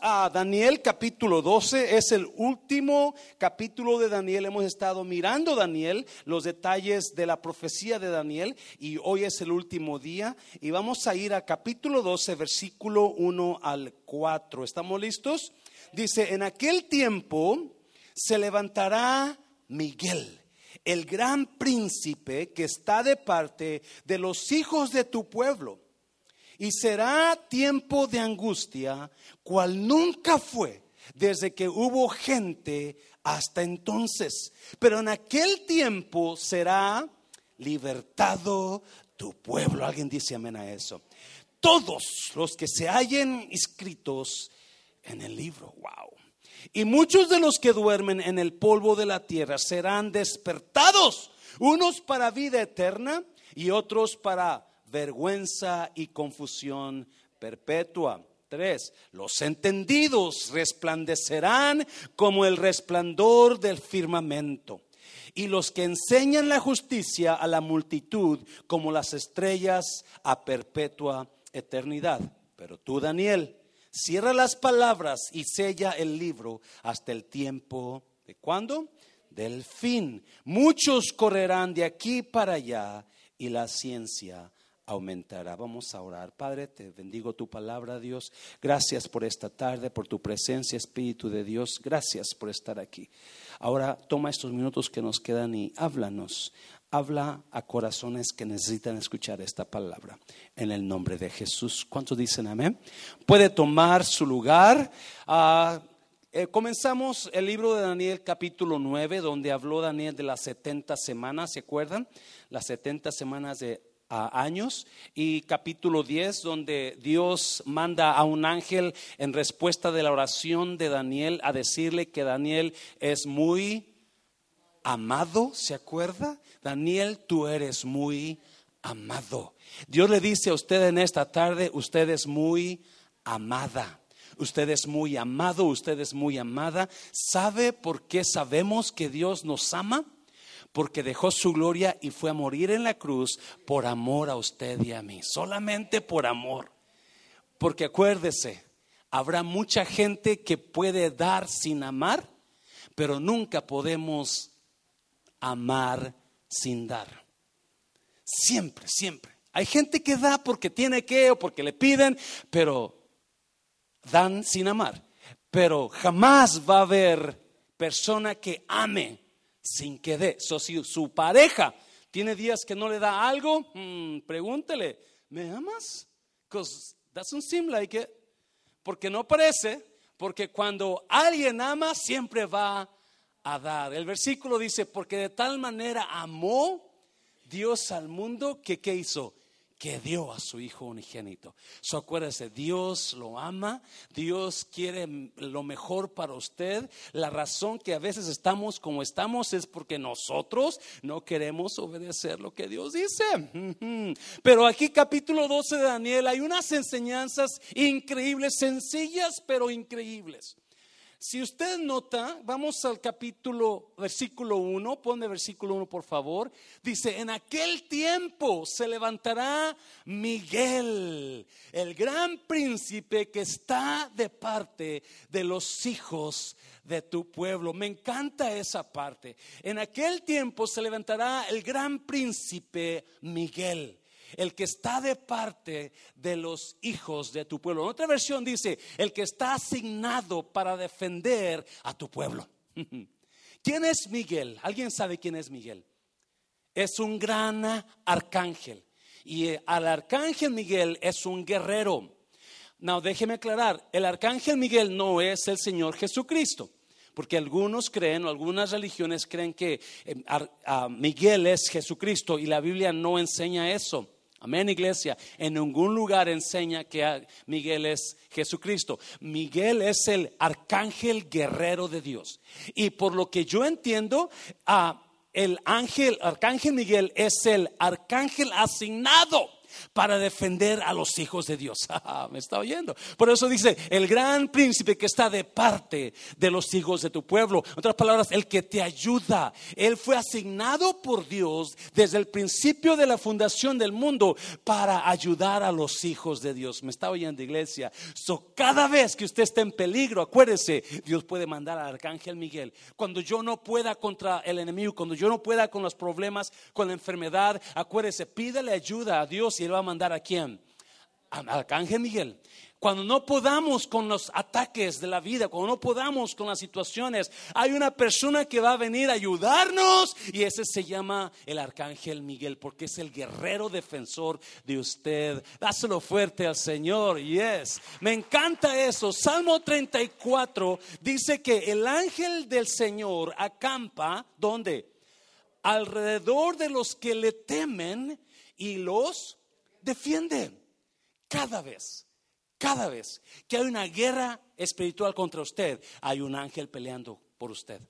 A Daniel capítulo 12, es el último capítulo de Daniel. Hemos estado mirando Daniel, los detalles de la profecía de Daniel y hoy es el último día y vamos a ir a capítulo 12, versículo 1 al 4. ¿Estamos listos? Dice, en aquel tiempo se levantará Miguel, el gran príncipe que está de parte de los hijos de tu pueblo y será tiempo de angustia, cual nunca fue desde que hubo gente hasta entonces. Pero en aquel tiempo será libertado tu pueblo. Alguien dice amén a eso. Todos los que se hallen inscritos en el libro. Wow. Y muchos de los que duermen en el polvo de la tierra serán despertados, unos para vida eterna y otros para vergüenza y confusión perpetua. Tres, los entendidos resplandecerán como el resplandor del firmamento, y los que enseñan la justicia a la multitud como las estrellas a perpetua eternidad. Pero tú, Daniel, cierra las palabras y sella el libro hasta el tiempo de cuándo? Del fin. Muchos correrán de aquí para allá y la ciencia aumentará. Vamos a orar. Padre, te bendigo tu palabra, Dios. Gracias por esta tarde, por tu presencia, Espíritu de Dios. Gracias por estar aquí. Ahora toma estos minutos que nos quedan y háblanos. Habla a corazones que necesitan escuchar esta palabra. En el nombre de Jesús. ¿Cuántos dicen amén? Puede tomar su lugar. Ah, eh, comenzamos el libro de Daniel capítulo 9, donde habló Daniel de las 70 semanas, ¿se acuerdan? Las 70 semanas de años y capítulo 10 donde Dios manda a un ángel en respuesta de la oración de Daniel a decirle que Daniel es muy amado, ¿se acuerda? Daniel, tú eres muy amado. Dios le dice a usted en esta tarde, usted es muy amada. Usted es muy amado, usted es muy amada. ¿Sabe por qué sabemos que Dios nos ama? Porque dejó su gloria y fue a morir en la cruz por amor a usted y a mí, solamente por amor. Porque acuérdese, habrá mucha gente que puede dar sin amar, pero nunca podemos amar sin dar. Siempre, siempre. Hay gente que da porque tiene que o porque le piden, pero dan sin amar. Pero jamás va a haber persona que ame sin que dé. si su pareja tiene días que no le da algo, hmm, pregúntele, ¿me amas? Because doesn't seem like it. Porque no parece, porque cuando alguien ama, siempre va a dar. El versículo dice, porque de tal manera amó Dios al mundo que ¿qué hizo? Que dio a su Hijo unigénito. So acuérdese, Dios lo ama, Dios quiere lo mejor para usted. La razón que a veces estamos como estamos es porque nosotros no queremos obedecer lo que Dios dice. Pero aquí capítulo 12 de Daniel hay unas enseñanzas increíbles, sencillas pero increíbles. Si usted nota, vamos al capítulo, versículo 1, pone versículo 1 por favor. Dice, en aquel tiempo se levantará Miguel, el gran príncipe que está de parte de los hijos de tu pueblo. Me encanta esa parte. En aquel tiempo se levantará el gran príncipe Miguel el que está de parte de los hijos de tu pueblo. En otra versión dice, el que está asignado para defender a tu pueblo. ¿Quién es Miguel? ¿Alguien sabe quién es Miguel? Es un gran arcángel. Y eh, al arcángel Miguel es un guerrero. No, déjeme aclarar, el arcángel Miguel no es el Señor Jesucristo. Porque algunos creen, o algunas religiones creen que eh, Miguel es Jesucristo y la Biblia no enseña eso. Amén, iglesia. En ningún lugar enseña que Miguel es Jesucristo. Miguel es el arcángel guerrero de Dios. Y por lo que yo entiendo, el ángel, arcángel Miguel es el arcángel asignado para defender a los hijos de Dios. Ah, me está oyendo. Por eso dice, el gran príncipe que está de parte de los hijos de tu pueblo. En otras palabras, el que te ayuda. Él fue asignado por Dios desde el principio de la fundación del mundo para ayudar a los hijos de Dios. Me está oyendo, iglesia. So, cada vez que usted esté en peligro, acuérdese, Dios puede mandar al arcángel Miguel. Cuando yo no pueda contra el enemigo, cuando yo no pueda con los problemas, con la enfermedad, acuérdese, pídele ayuda a Dios Él va a mandar a quién? Al arcángel Miguel. Cuando no podamos con los ataques de la vida, cuando no podamos con las situaciones, hay una persona que va a venir a ayudarnos y ese se llama el arcángel Miguel, porque es el guerrero defensor de usted. Dáselo fuerte al Señor, yes. Me encanta eso. Salmo 34 dice que el ángel del Señor acampa, ¿dónde? Alrededor de los que le temen y los defiende. Cada vez cada vez que hay una guerra espiritual contra usted, hay un ángel peleando por usted.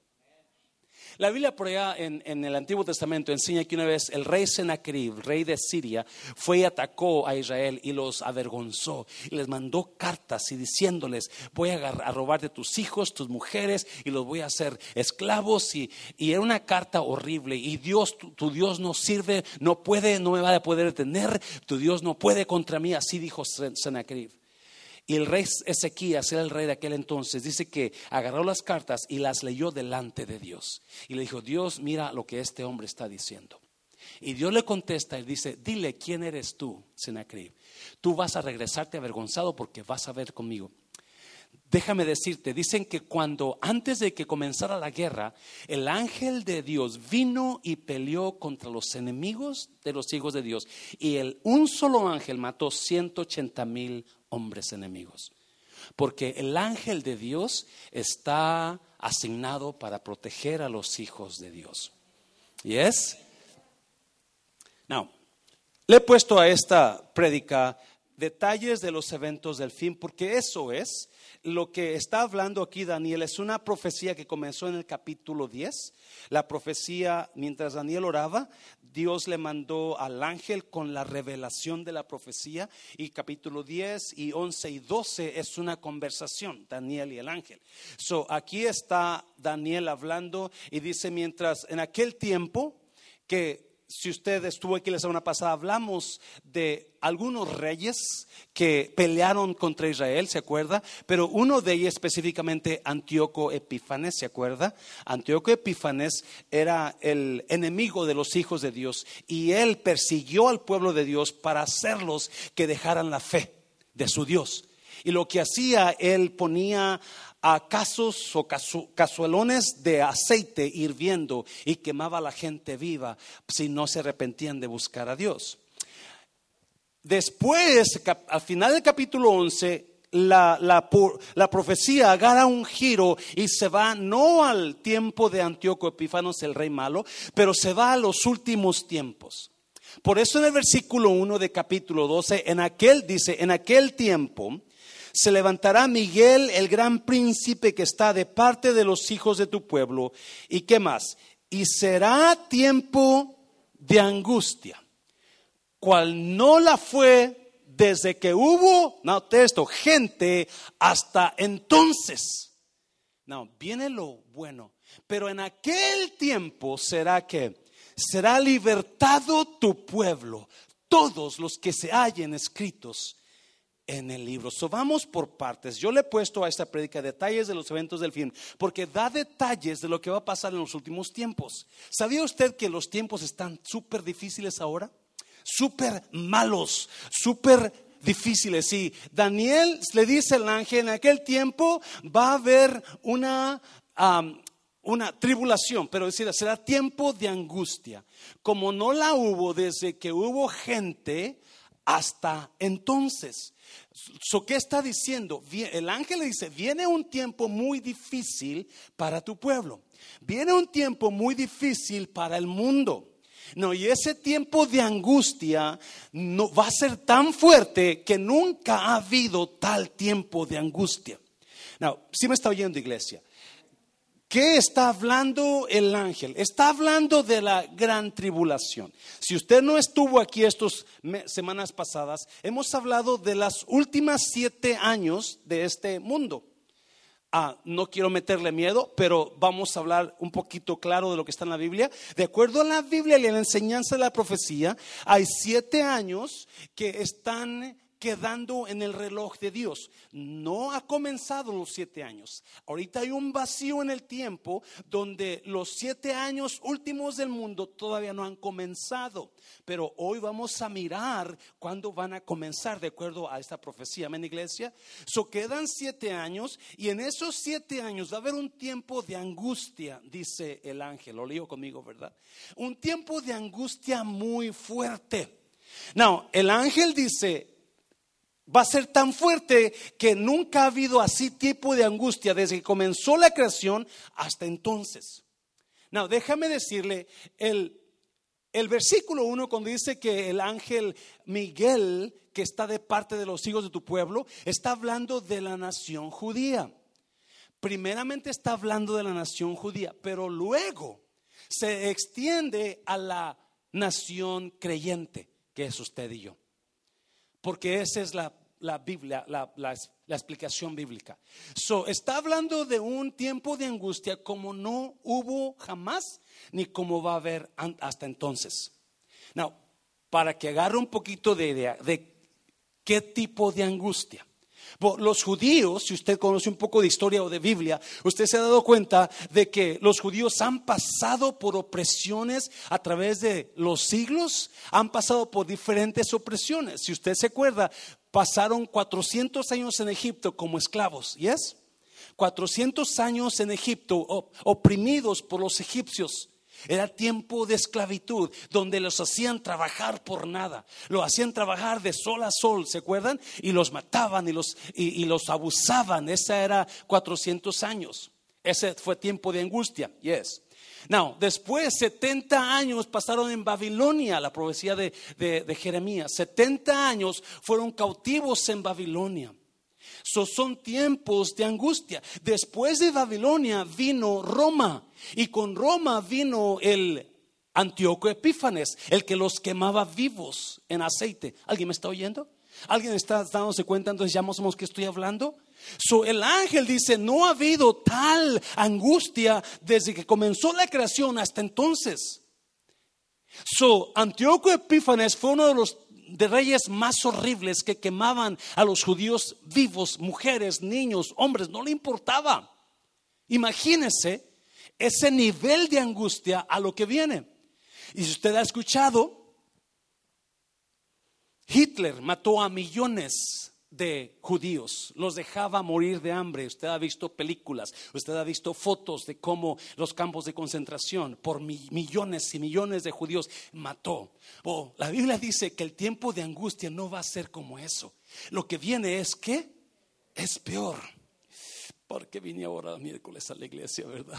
La Biblia por allá en, el Antiguo Testamento enseña que una vez el rey Sennacherib, rey de Siria, fue y atacó a Israel y los avergonzó y les mandó cartas y diciéndoles, voy a, robar de tus hijos, tus mujeres y los voy a hacer esclavos y, era una carta horrible y Dios, tu, tu, Dios no sirve, no puede, no me va a poder detener, tu Dios no puede contra mí, así dijo Sennacherib. Y el rey Ezequías era el rey de aquel entonces. Dice que agarró las cartas y las leyó delante de Dios. Y le dijo, Dios, mira lo que este hombre está diciendo. Y Dios le contesta y dice, dile quién eres tú, Sennacherib. Tú vas a regresarte avergonzado porque vas a ver conmigo. Déjame decirte, dicen que cuando antes de que comenzara la guerra, el ángel de Dios vino y peleó contra los enemigos de los hijos de Dios. Y el, un solo ángel mató 180 mil hombres enemigos. Porque el ángel de Dios está asignado para proteger a los hijos de Dios. ¿Yes? Now, le he puesto a esta prédica detalles de los eventos del fin, porque eso es lo que está hablando aquí Daniel. Es una profecía que comenzó en el capítulo 10. La profecía, mientras Daniel oraba, Dios le mandó al ángel con la revelación de la profecía y capítulo 10 y 11 y 12 es una conversación, Daniel y el ángel. So, aquí está Daniel hablando y dice, mientras en aquel tiempo que si usted estuvo aquí la semana pasada, hablamos de algunos reyes que pelearon contra Israel, ¿se acuerda? Pero uno de ellos específicamente, Antíoco Epífanes, ¿se acuerda? Antíoco Epífanes era el enemigo de los hijos de Dios y él persiguió al pueblo de Dios para hacerlos que dejaran la fe de su Dios. Y lo que hacía, él ponía a casos o cazuelones de aceite hirviendo y quemaba a la gente viva si no se arrepentían de buscar a Dios. Después, al final del capítulo 11, la, profecía agarra un giro y se va no al tiempo de Antíoco Epífanos, el rey malo, pero se va a los últimos tiempos. Por eso en el versículo 1 de capítulo 12, en aquel dice, en aquel tiempo, se levantará Miguel, el gran príncipe que está de parte de los hijos de tu pueblo. ¿Y qué más? Y será tiempo de angustia, cual no la fue desde que hubo, no, esto, gente hasta entonces. No, viene lo bueno, pero en aquel tiempo será que será libertado tu pueblo, todos los que se hallen escritos en el libro. So, vamos por partes. Yo le he puesto a esta predica detalles de los eventos del fin, porque da detalles de lo que va a pasar en los últimos tiempos. ¿Sabía usted que los tiempos están súper difíciles ahora? Súper malos, súper difíciles. Y Daniel le dice al ángel, en aquel tiempo va a haber una... una tribulación, pero decir, será tiempo de angustia, como no la hubo desde que hubo gente hasta entonces. ¿Qué está diciendo? El ángel le dice, viene un tiempo muy difícil para tu pueblo. Viene un tiempo muy difícil para el mundo. No, y ese tiempo de angustia no, va a ser tan fuerte que nunca ha habido tal tiempo de angustia. No, si me está oyendo iglesia. ¿Qué está hablando el ángel? Está hablando de la gran tribulación. Si usted no estuvo aquí estas semanas pasadas, hemos hablado de las últimas siete años de este mundo. Ah, no quiero meterle miedo, pero vamos a hablar un poquito claro de lo que está en la Biblia. De acuerdo a la Biblia y a la enseñanza de la profecía, hay siete años que están quedando en el reloj de Dios. No ha comenzado los siete años. Ahorita hay un vacío en el tiempo donde los siete años últimos del mundo todavía no han comenzado. Pero hoy vamos a mirar cuándo van a comenzar de acuerdo a esta profecía. Amén, iglesia. So quedan siete años y en esos siete años va a haber un tiempo de angustia, dice el ángel. Lo leo conmigo, ¿verdad? Un tiempo de angustia muy fuerte. Now, el ángel dice, va a ser tan fuerte que nunca ha habido así tipo de angustia desde que comenzó la creación hasta entonces. No, déjame decirle, el, el versículo 1 cuando dice que el ángel Miguel, que está de parte de los hijos de tu pueblo, está hablando de la nación judía. Primeramente está hablando de la nación judía, pero luego se extiende a la nación creyente, que es usted y yo porque esa es la, Biblia, la, explicación bíblica. So, está hablando de un tiempo de angustia como no hubo jamás, ni como va a haber hasta entonces. Now, para que agarre un poquito de idea de qué tipo de angustia. Los judíos, si usted conoce un poco de historia o de Biblia, usted se ha dado cuenta de que los judíos han pasado por opresiones a través de los siglos, han pasado por diferentes opresiones. Si usted se acuerda, pasaron 400 años en Egipto como esclavos, ¿yes? 400 años en Egipto oprimidos por los egipcios. Era tiempo de esclavitud, donde los hacían trabajar por nada. Lo hacían trabajar de sol a sol, ¿se acuerdan? Y los mataban y los, y, los abusaban. Esa era 400 años. Ese fue tiempo de angustia, yes. Now, después 70 años pasaron en Babilonia, la profecía de, de Jeremías. 70 años fueron cautivos en Babilonia. son tiempos de angustia. Después de Babilonia vino Roma y con Roma vino el Antíoco Epífanes, el que los quemaba vivos en aceite. ¿Alguien me está oyendo? ¿Alguien está dándose cuenta entonces ya que estoy hablando? So, el ángel dice, no ha habido tal angustia desde que comenzó la creación hasta entonces. So, Antíoco Epífanes fue uno de los de reyes más horribles que quemaban a los judíos vivos, mujeres, niños, hombres, no le importaba. Imagínese ese nivel de angustia a lo que viene. Y si usted ha escuchado, Hitler mató a millones de judíos, los dejaba morir de hambre. Usted ha visto películas, usted ha visto fotos de cómo los campos de concentración por millones y millones de judíos mató. Oh, la Biblia dice que el tiempo de angustia no va a ser como eso. Lo que viene es que es peor. Porque vine ahora miércoles a la iglesia, ¿verdad?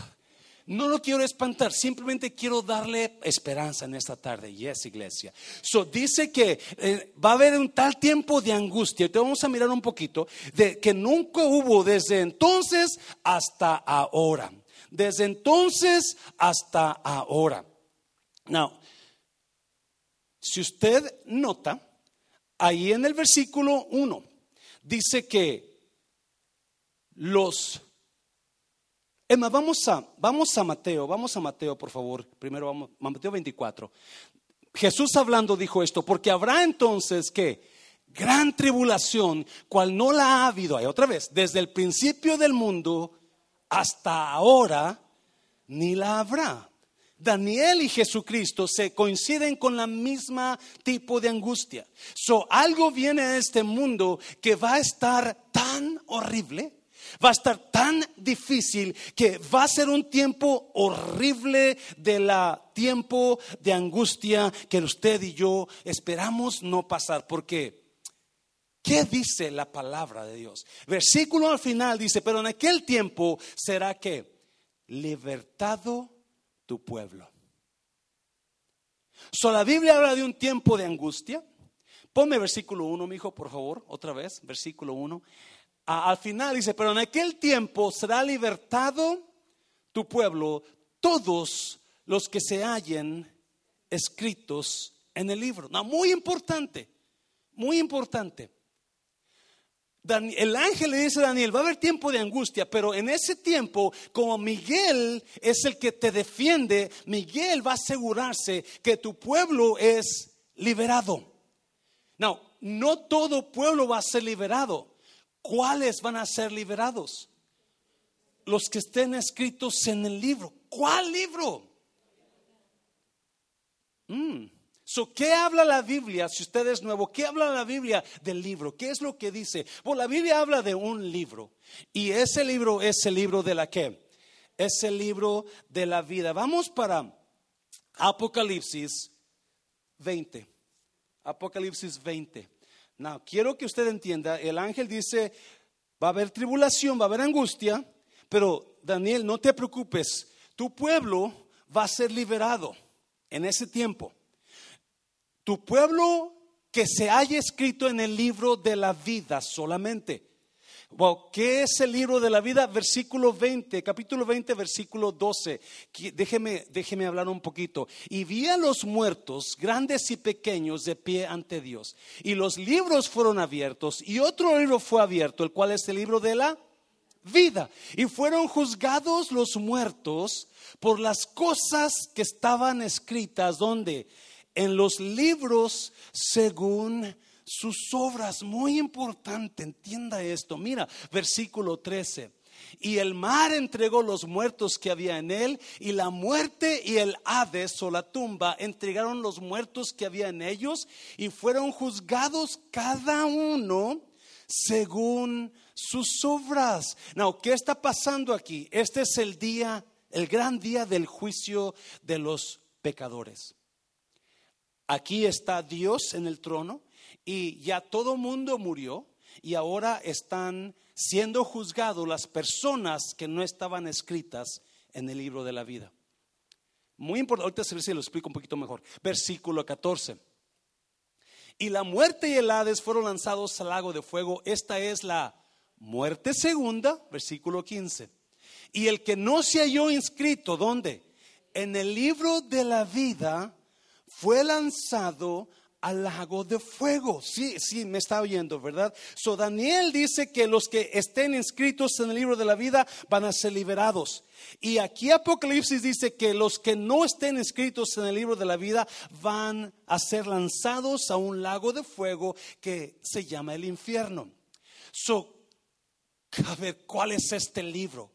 No lo quiero espantar, simplemente quiero darle esperanza en esta tarde. Y es iglesia. So, dice que eh, va a haber un tal tiempo de angustia. Te vamos a mirar un poquito de que nunca hubo desde entonces hasta ahora. Desde entonces hasta ahora. Now, si usted nota, ahí en el versículo 1 dice que los Emma, vamos a, vamos a Mateo, vamos a Mateo, por favor. Primero vamos a Mateo 24. Jesús hablando dijo esto, porque habrá entonces que gran tribulación, cual no la ha habido, ahí otra vez, desde el principio del mundo hasta ahora, ni la habrá. Daniel y Jesucristo se coinciden con la misma tipo de angustia. So, algo viene a este mundo que va a estar tan horrible Va a estar tan difícil que va a ser un tiempo horrible de la tiempo de angustia que usted y yo esperamos no pasar. Porque, ¿qué dice la palabra de Dios? Versículo al final dice, pero en aquel tiempo será que libertado tu pueblo. So, la Biblia habla de un tiempo de angustia. Ponme versículo 1, mi hijo, por favor, otra vez, versículo 1 al final dice, pero en aquel tiempo será libertado tu pueblo todos los que se hallen escritos en el libro. No, muy importante, muy importante. el ángel le dice a Daniel, va a haber tiempo de angustia, pero en ese tiempo, como Miguel es el que te defiende, Miguel va a asegurarse que tu pueblo es liberado. No, no todo pueblo va a ser liberado. ¿Cuáles van a ser liberados? Los que estén escritos en el libro. ¿Cuál libro? Mm. ¿Qué habla la Biblia? Si usted es nuevo, ¿qué habla la Biblia del libro? ¿Qué es lo que dice? Bueno, la Biblia habla de un libro. Y ese libro es el libro de la qué? Es el libro de la vida. Vamos para Apocalipsis 20. Apocalipsis 20. No, quiero que usted entienda, el ángel dice, va a haber tribulación, va a haber angustia, pero Daniel, no te preocupes, tu pueblo va a ser liberado en ese tiempo. Tu pueblo que se haya escrito en el libro de la vida solamente. ¿Qué es el libro de la vida? Versículo 20, capítulo 20, versículo 12. Déjeme, déjeme hablar un poquito. Y vi a los muertos, grandes y pequeños, de pie ante Dios. Y los libros fueron abiertos. Y otro libro fue abierto, el cual es el libro de la vida. Y fueron juzgados los muertos por las cosas que estaban escritas, donde en los libros según sus obras. Muy importante, entienda esto. Mira, versículo 13. Y el mar entregó los muertos que había en él, y la muerte y el Hades o la tumba entregaron los muertos que había en ellos, y fueron juzgados cada uno según sus obras. No, ¿qué está pasando aquí? Este es el día, el gran día del juicio de los pecadores. Aquí está Dios en el trono y ya todo mundo murió y ahora están siendo juzgados las personas que no estaban escritas en el libro de la vida. Muy importante, ahorita se lo explico un poquito mejor. Versículo 14. Y la muerte y el Hades fueron lanzados al lago de fuego. Esta es la muerte segunda, versículo 15. Y el que no se halló inscrito, ¿dónde? En el libro de la vida, fue lanzado al lago de fuego. Sí, sí, me está oyendo, ¿verdad? So Daniel dice que los que estén inscritos en el libro de la vida van a ser liberados. Y aquí Apocalipsis dice que los que no estén inscritos en el libro de la vida van a ser lanzados a un lago de fuego que se llama el infierno. So, a ver, ¿cuál es este libro?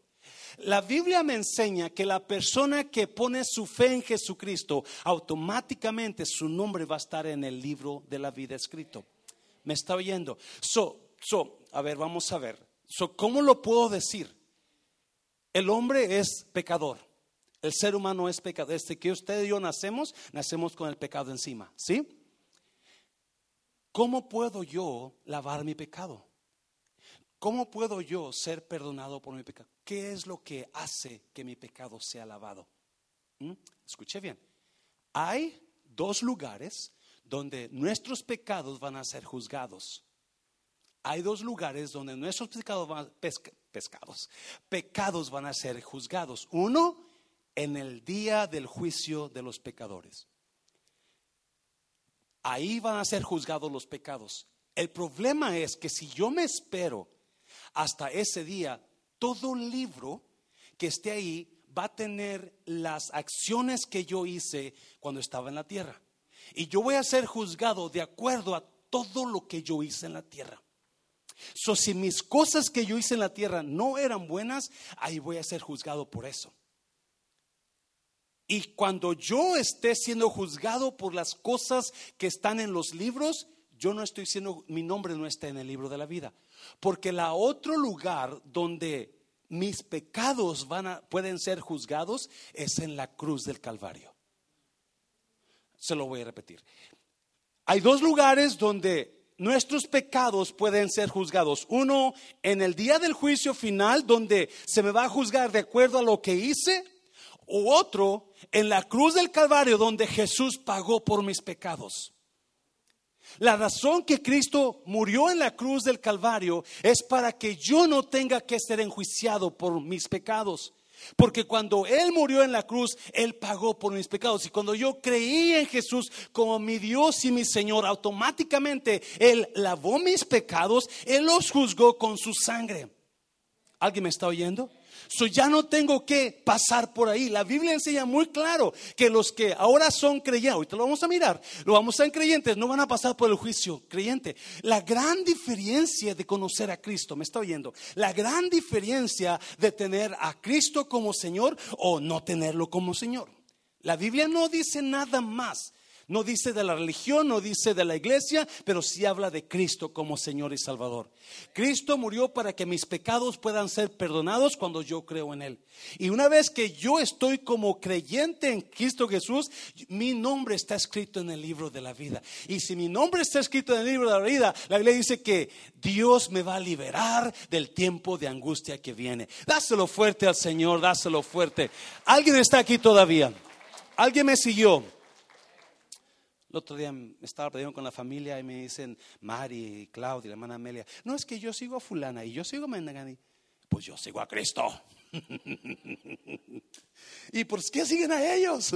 La Biblia me enseña que la persona que pone su fe en Jesucristo, automáticamente su nombre va a estar en el libro de la vida escrito. ¿Me está oyendo? So, so, a ver, vamos a ver. So, ¿cómo lo puedo decir? El hombre es pecador. El ser humano es pecador. Desde que usted y yo nacemos, nacemos con el pecado encima. ¿Sí? ¿Cómo puedo yo lavar mi pecado? ¿Cómo puedo yo ser perdonado por mi pecado? ¿Qué es lo que hace que mi pecado sea lavado? ¿Mm? Escuche bien. Hay dos lugares donde nuestros pecados van a ser juzgados. Hay dos lugares donde nuestros pecados van, pescados, pecados van a ser juzgados. Uno, en el día del juicio de los pecadores. Ahí van a ser juzgados los pecados. El problema es que si yo me espero hasta ese día, todo libro que esté ahí va a tener las acciones que yo hice cuando estaba en la tierra. Y yo voy a ser juzgado de acuerdo a todo lo que yo hice en la tierra. So, si mis cosas que yo hice en la tierra no eran buenas, ahí voy a ser juzgado por eso. Y cuando yo esté siendo juzgado por las cosas que están en los libros, yo no estoy siendo, mi nombre no está en el libro de la vida. Porque la otro lugar donde mis pecados van pueden ser juzgados es en la cruz del Calvario. Se lo voy a repetir. Hay dos lugares donde nuestros pecados pueden ser juzgados. Uno en el día del juicio final, donde se me va a juzgar de acuerdo a lo que hice. O otro en la cruz del Calvario, donde Jesús pagó por mis pecados. La razón que Cristo murió en la cruz del Calvario es para que yo no tenga que ser enjuiciado por mis pecados. Porque cuando Él murió en la cruz, Él pagó por mis pecados. Y cuando yo creí en Jesús como mi Dios y mi Señor, automáticamente Él lavó mis pecados, Él los juzgó con su sangre. ¿Alguien me está oyendo? So ya no tengo que pasar por ahí. La Biblia enseña muy claro que los que ahora son creyentes, ahorita lo vamos a mirar, lo vamos a en creyentes, no van a pasar por el juicio creyente. La gran diferencia de conocer a Cristo, me está oyendo, la gran diferencia de tener a Cristo como Señor o no tenerlo como Señor. La Biblia no dice nada más no dice de la religión, no dice de la iglesia, pero sí habla de Cristo como Señor y Salvador. Cristo murió para que mis pecados puedan ser perdonados cuando yo creo en Él. Y una vez que yo estoy como creyente en Cristo Jesús, mi nombre está escrito en el libro de la vida. Y si mi nombre está escrito en el libro de la vida, la Biblia dice que Dios me va a liberar del tiempo de angustia que viene. Dáselo fuerte al Señor, dáselo fuerte. ¿Alguien está aquí todavía? ¿Alguien me siguió? Otro día estaba perdiendo con la familia y me dicen Mari, Claudia, la hermana Amelia, no es que yo sigo a fulana y yo sigo a Mendagani. Pues yo sigo a Cristo. ¿Y por qué siguen a ellos?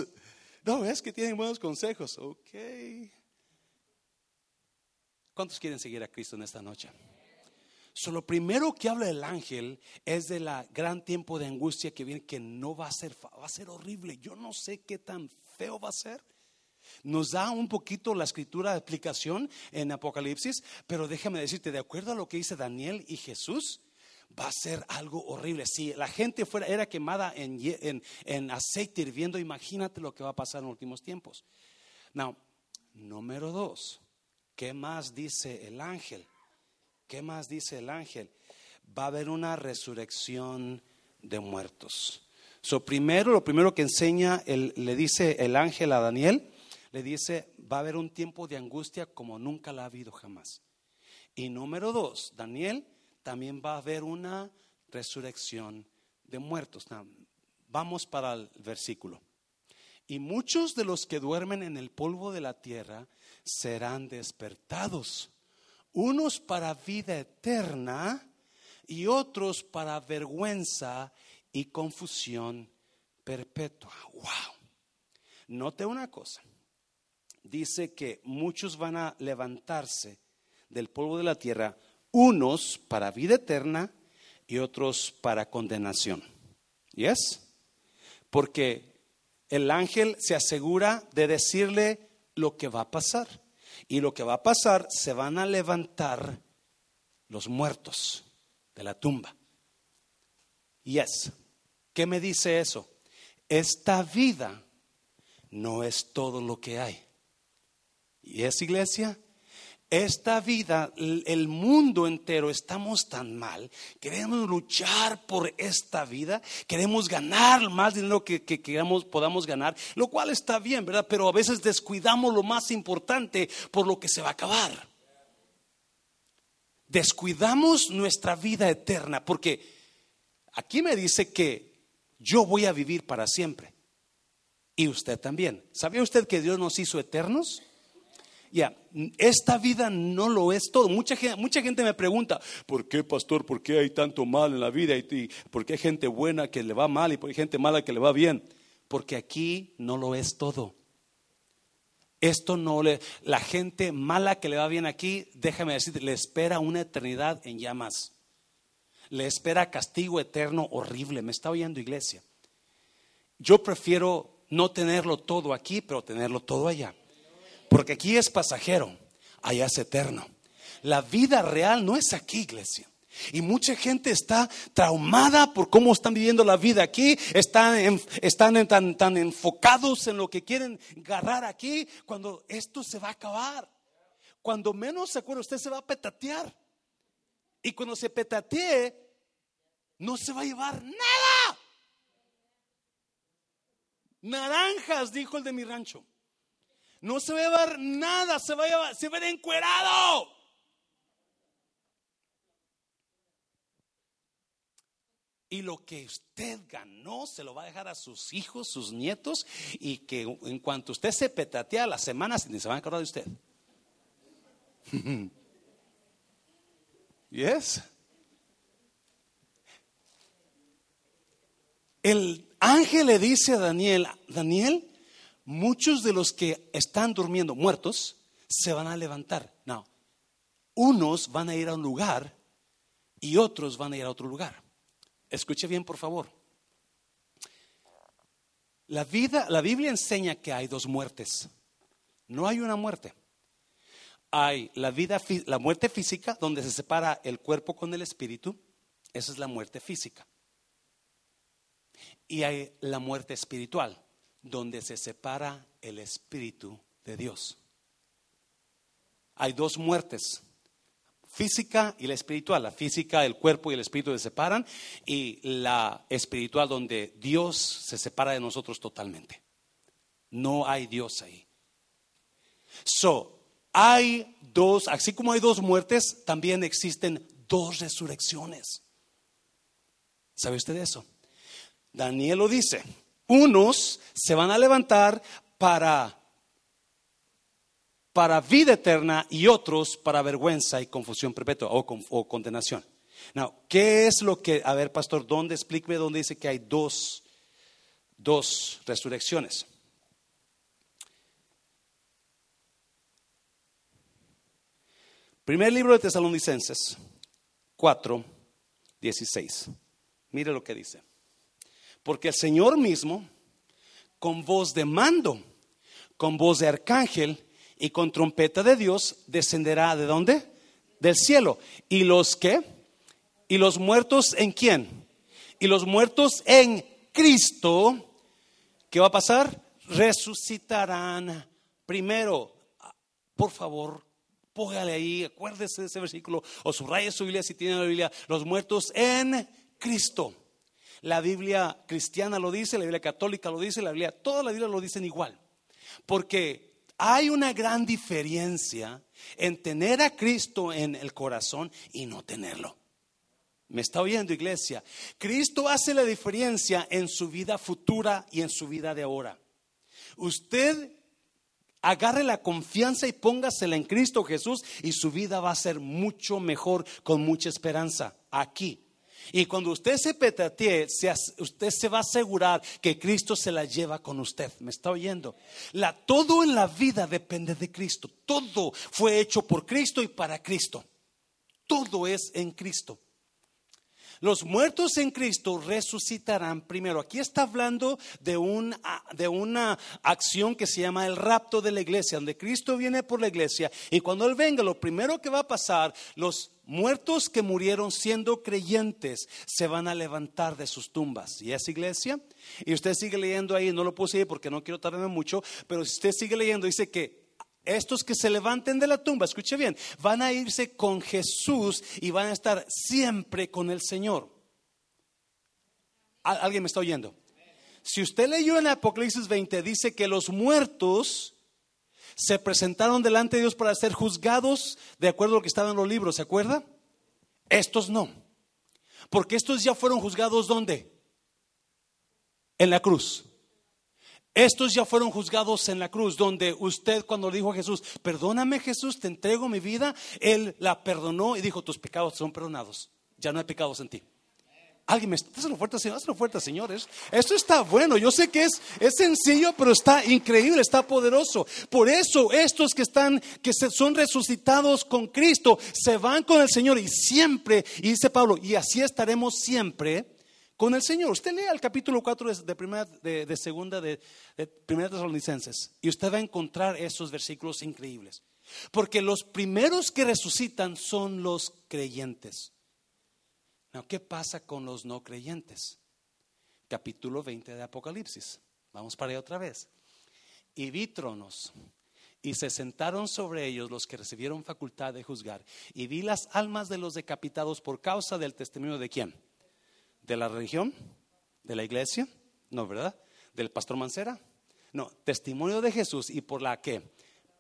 No, es que tienen buenos consejos. Ok. ¿Cuántos quieren seguir a Cristo en esta noche? So, lo primero que habla el ángel es de la gran tiempo de angustia que viene, que no va a ser, va a ser horrible. Yo no sé qué tan feo va a ser. Nos da un poquito la escritura de explicación en Apocalipsis, pero déjame decirte, de acuerdo a lo que dice Daniel y Jesús, va a ser algo horrible. Si la gente fuera, era quemada en, en, aceite hirviendo, imagínate lo que va a pasar en los últimos tiempos. Now, número dos, ¿qué más dice el ángel? ¿Qué más dice el ángel? Va a haber una resurrección de muertos. So, primero, lo primero que enseña, le dice el ángel a Daniel, le dice, va a haber un tiempo de angustia como nunca la ha habido jamás. Y número dos, Daniel, también va a haber una resurrección de muertos. vamos para el versículo. Y muchos de los que duermen en el polvo de la tierra serán despertados, unos para vida eterna y otros para vergüenza y confusión perpetua. Wow. Note una cosa dice que muchos van a levantarse del polvo de la tierra, unos para vida eterna y otros para condenación. ¿Yes? Porque el ángel se asegura de decirle lo que va a pasar. Y lo que va a pasar, se van a levantar los muertos de la tumba. Yes. ¿Qué me dice eso? Esta vida no es todo lo que hay. ¿Y es iglesia? Esta vida, el mundo entero, estamos tan mal. Queremos luchar por esta vida. Queremos ganar más dinero que, que queramos, podamos ganar. Lo cual está bien, ¿verdad? Pero a veces descuidamos lo más importante por lo que se va a acabar. Descuidamos nuestra vida eterna. Porque aquí me dice que yo voy a vivir para siempre. Y usted también. ¿Sabía usted que Dios nos hizo eternos? Ya, esta vida no lo es todo. Mucha gente, mucha gente me pregunta, ¿por qué, pastor? ¿Por qué hay tanto mal en la vida? ¿Y por qué hay gente buena que le va mal y por qué hay gente mala que le va bien? Porque aquí no lo es todo. Esto no le, la gente mala que le va bien aquí, déjame decirte, le espera una eternidad en llamas. Le espera castigo eterno horrible. ¿Me está oyendo, iglesia? Yo prefiero no tenerlo todo aquí, pero tenerlo todo allá. Porque aquí es pasajero, allá es eterno. La vida real no es aquí, iglesia. Y mucha gente está traumada por cómo están viviendo la vida aquí, están, están tan, tan enfocados en lo que quieren agarrar aquí, cuando esto se va a acabar. Cuando menos se acuerda, usted se va a petatear. Y cuando se petatee, no se va a llevar nada. Naranjas, dijo el de mi rancho. No se va a llevar nada, se va a llevar, se va a ver encuerado. Y lo que usted ganó se lo va a dejar a sus hijos, sus nietos, y que en cuanto usted se petatea las semanas, ni se van a acordar de usted. yes. el ángel le dice a Daniel, Daniel, muchos de los que están durmiendo muertos se van a levantar. No, unos van a ir a un lugar y otros van a ir a otro lugar. Escuche bien, por favor. La vida, la Biblia enseña que hay dos muertes. No hay una muerte. Hay la vida, la muerte física, donde se separa el cuerpo con el espíritu. Esa es la muerte física. Y hay la muerte espiritual, donde se separa el espíritu de Dios. Hay dos muertes física y la espiritual. La física, el cuerpo y el espíritu se separan y la espiritual donde Dios se separa de nosotros totalmente. No hay Dios ahí. So, hay dos, así como hay dos muertes, también existen dos resurrecciones. ¿Sabe usted eso? Daniel lo dice. Unos se van a levantar para para vida eterna y otros para vergüenza y confusión perpetua o, condenación. Now, ¿qué es lo que, a ver, pastor, dónde, explíqueme dónde dice que hay dos, dos resurrecciones? Primer libro de Tesalonicenses 4, 16. Mire lo que dice. Porque el Señor mismo, con voz de mando, con voz de arcángel, y con trompeta de Dios descenderá de dónde? Del cielo. ¿Y los qué? ¿Y los muertos en quién? Y los muertos en Cristo, ¿qué va a pasar? Resucitarán primero. Por favor, póngale ahí, acuérdese de ese versículo o subraye su Biblia si tiene la Biblia. Los muertos en Cristo. La Biblia cristiana lo dice, la Biblia católica lo dice, la Biblia, toda la Biblia lo dicen igual. Porque hay una gran diferencia en tener a Cristo en el corazón y no tenerlo. ¿Me está oyendo, iglesia? Cristo hace la diferencia en su vida futura y en su vida de ahora. Usted agarre la confianza y póngasela en Cristo Jesús y su vida va a ser mucho mejor con mucha esperanza aquí. Y cuando usted se petatee, usted se va a asegurar que Cristo se la lleva con usted. ¿Me está oyendo? Todo en la vida depende de Cristo. Todo fue hecho por Cristo y para Cristo. Todo es en Cristo. Los muertos en Cristo resucitarán primero. Aquí está hablando de, de una acción que se llama el rapto de la iglesia, donde Cristo viene por la iglesia y cuando Él venga, lo primero que va a pasar, los muertos que murieron siendo creyentes se van a levantar de sus tumbas. ¿Y esa iglesia? Y usted sigue leyendo ahí, no lo puse ahí porque no quiero tardarme mucho, pero si usted sigue leyendo, dice que estos que se levanten de la tumba, escuche bien, van a irse con Jesús y van a estar siempre con el Señor. ¿Alguien me está oyendo? Si usted leyó en Apocalipsis 20, dice que los muertos se presentaron delante de Dios para ser juzgados de acuerdo a lo que estaba en los libros, ¿se acuerda? Estos no. Porque estos ya fueron juzgados ¿dónde? En la cruz. Estos ya fueron juzgados en la cruz, donde usted cuando dijo a Jesús, perdóname Jesús, te entrego mi vida, Él la perdonó y dijo, tus pecados son perdonados, ya no hay pecados en ti. Alguien me está lo fuerte, señor, hazlo fuerte, señores. Esto está bueno. Yo sé que es, es sencillo, pero está increíble, está poderoso. Por eso, estos que están, que se, son resucitados con Cristo, se van con el Señor y siempre, y dice Pablo, y así estaremos siempre con el Señor. Usted lea el capítulo 4 de, primera, de, segunda de, de Primera Tesalonicenses y usted va a encontrar esos versículos increíbles. Porque los primeros que resucitan son los creyentes. ¿Qué pasa con los no creyentes? Capítulo 20 de Apocalipsis. Vamos para allá otra vez. Y vi tronos y se sentaron sobre ellos los que recibieron facultad de juzgar. Y vi las almas de los decapitados por causa del testimonio de quién? ¿De la religión? ¿De la iglesia? No, ¿verdad? ¿Del pastor Mancera? No, testimonio de Jesús y por la que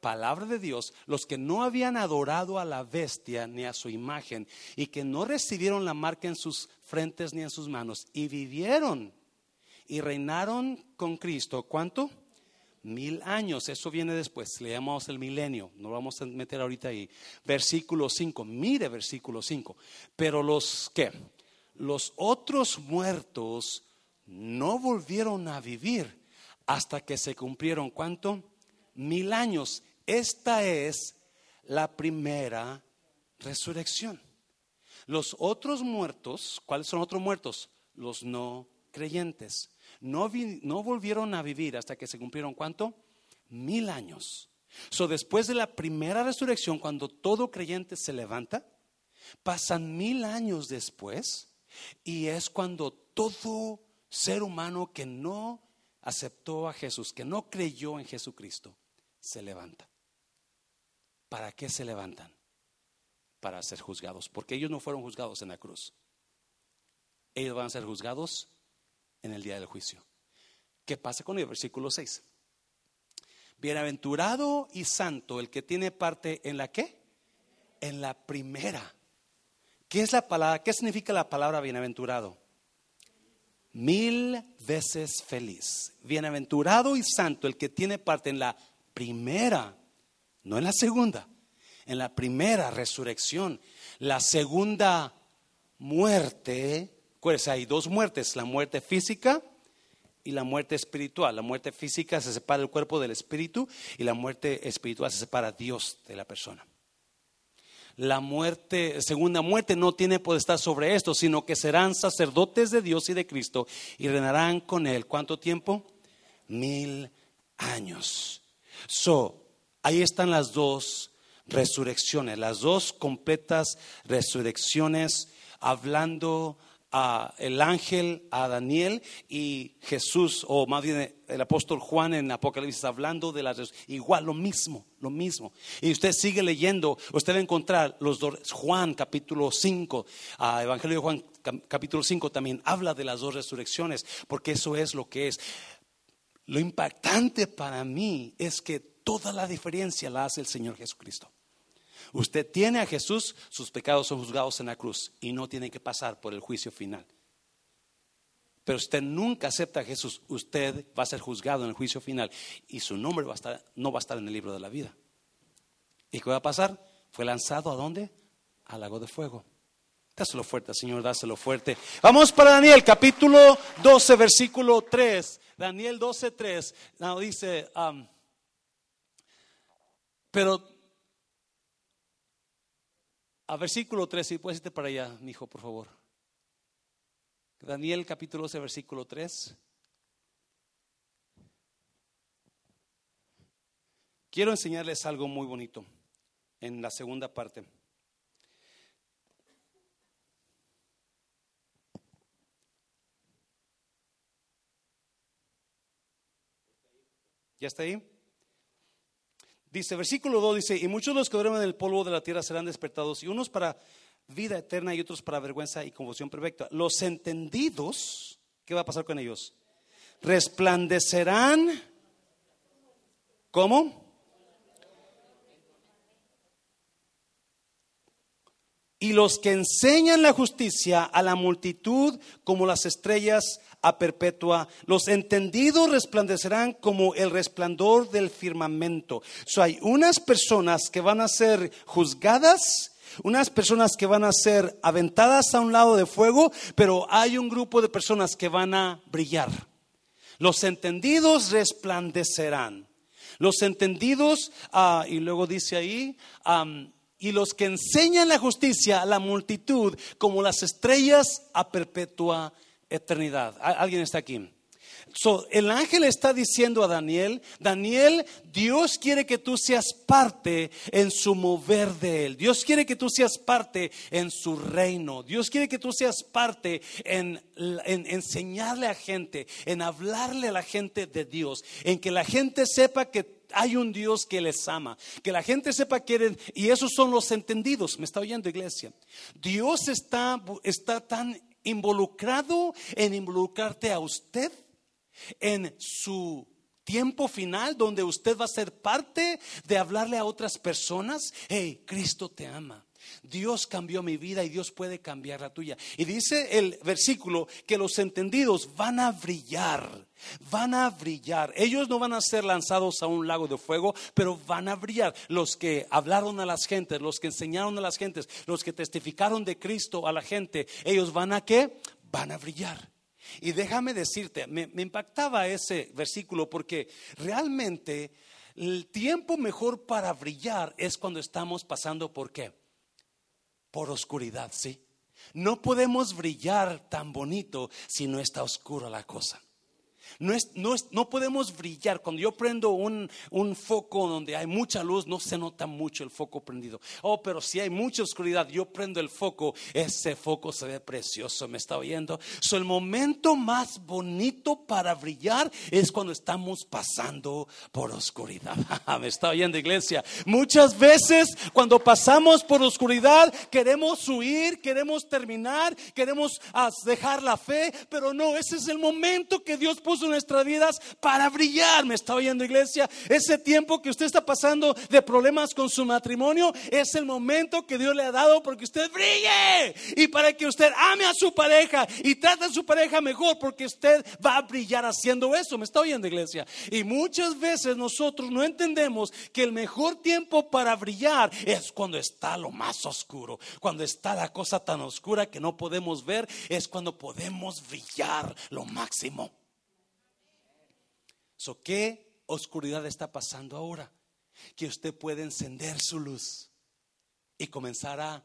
palabra de Dios, los que no habían adorado a la bestia ni a su imagen y que no recibieron la marca en sus frentes ni en sus manos y vivieron y reinaron con Cristo. ¿Cuánto? Mil años, eso viene después, le llamamos el milenio, no lo vamos a meter ahorita ahí. Versículo 5, mire versículo 5. Pero los que, los otros muertos no volvieron a vivir hasta que se cumplieron cuánto? Mil años. Esta es la primera resurrección. Los otros muertos, ¿cuáles son otros muertos? Los no creyentes. No, no volvieron a vivir hasta que se cumplieron cuánto? Mil años. So, después de la primera resurrección, cuando todo creyente se levanta, pasan mil años después y es cuando todo ser humano que no aceptó a Jesús, que no creyó en Jesucristo, se levanta. ¿Para qué se levantan? Para ser juzgados, porque ellos no fueron juzgados en la cruz. Ellos van a ser juzgados en el día del juicio. ¿Qué pasa con el versículo 6? Bienaventurado y santo el que tiene parte en la qué? En la primera. ¿Qué es la palabra? ¿Qué significa la palabra bienaventurado? Mil veces feliz. Bienaventurado y santo el que tiene parte en la primera, no en la segunda, en la primera resurrección. La segunda muerte pues hay dos muertes, la muerte física y la muerte espiritual. La muerte física se separa el cuerpo del espíritu y la muerte espiritual se separa Dios de la persona. La muerte, segunda muerte no tiene estar sobre esto, sino que serán sacerdotes de Dios y de Cristo y reinarán con él. ¿Cuánto tiempo? Mil años. So, ahí están las dos resurrecciones, las dos completas resurrecciones hablando a el ángel, a Daniel y Jesús, o más bien el apóstol Juan en Apocalipsis, hablando de las igual lo mismo, lo mismo. Y usted sigue leyendo, usted va a encontrar los dos, Juan capítulo 5, Evangelio de Juan capítulo 5 también habla de las dos resurrecciones, porque eso es lo que es. Lo impactante para mí es que toda la diferencia la hace el Señor Jesucristo. Usted tiene a Jesús, sus pecados son juzgados en la cruz y no tiene que pasar por el juicio final. Pero usted nunca acepta a Jesús, usted va a ser juzgado en el juicio final y su nombre va a estar, no va a estar en el libro de la vida. ¿Y qué va a pasar? Fue lanzado a dónde? Al lago de fuego. Dáselo fuerte, Señor, dáselo fuerte. Vamos para Daniel, capítulo 12, versículo 3. Daniel 12, 3. dice, um, pero a versículo 3, si puedes irte para allá, mi hijo, por favor. Daniel capítulo 12, versículo 3. Quiero enseñarles algo muy bonito en la segunda parte. ¿Ya está ahí? Dice, versículo 2 dice, y muchos de los que duermen en el polvo de la tierra serán despertados, y unos para vida eterna y otros para vergüenza y confusión perfecta. Los entendidos, ¿qué va a pasar con ellos? Resplandecerán, ¿cómo? Y los que enseñan la justicia a la multitud como las estrellas a perpetua. Los entendidos resplandecerán como el resplandor del firmamento. So, hay unas personas que van a ser juzgadas, unas personas que van a ser aventadas a un lado de fuego, pero hay un grupo de personas que van a brillar. Los entendidos resplandecerán. Los entendidos, ah, y luego dice ahí, y los que enseñan la justicia a la multitud como las estrellas a perpetua eternidad. ¿Alguien está aquí? So, el ángel está diciendo a Daniel, Daniel, Dios quiere que tú seas parte en su mover de él. Dios quiere que tú seas parte en su reino. Dios quiere que tú seas parte en, en enseñarle a gente, en hablarle a la gente de Dios, en que la gente sepa que hay un Dios que les ama, que la gente sepa que y esos son los entendidos. ¿Me está oyendo iglesia? Dios está, está tan involucrado en involucrarte a usted en su tiempo final donde usted va a ser parte de hablarle a otras personas, hey, Cristo te ama. Dios cambió mi vida y Dios puede cambiar la tuya. Y dice el versículo que los entendidos van a brillar, van a brillar. Ellos no van a ser lanzados a un lago de fuego, pero van a brillar. Los que hablaron a las gentes, los que enseñaron a las gentes, los que testificaron de Cristo a la gente, ellos van a qué? Van a brillar. Y déjame decirte, me, me impactaba ese versículo porque realmente el tiempo mejor para brillar es cuando estamos pasando por qué? Por oscuridad, ¿sí? No podemos brillar tan bonito si no está oscura la cosa. No, es, no, es, no podemos brillar. Cuando yo prendo un, un, foco donde hay mucha luz, no se nota mucho el foco prendido. Oh, pero si hay mucha oscuridad, yo prendo el foco, ese foco se ve precioso. ¿Me está oyendo? So, el momento más bonito para brillar es cuando estamos pasando por oscuridad. ¿Me está oyendo, iglesia? Muchas veces cuando pasamos por oscuridad, queremos huir, queremos terminar, queremos ah, dejar la fe, pero no, ese es el momento que Dios puso nuestras vidas para brillar. ¿Me está oyendo iglesia? Ese tiempo que usted está pasando de problemas con su matrimonio es el momento que Dios le ha dado porque usted brille y para que usted ame a su pareja y trate a su pareja mejor porque usted va a brillar haciendo eso. ¿Me está oyendo iglesia? Y muchas veces nosotros no entendemos que el mejor tiempo para brillar es cuando está lo más oscuro, cuando está la cosa tan oscura que no podemos ver, es cuando podemos brillar lo máximo. ¿Qué oscuridad está pasando ahora? Que usted puede encender su luz y comenzar a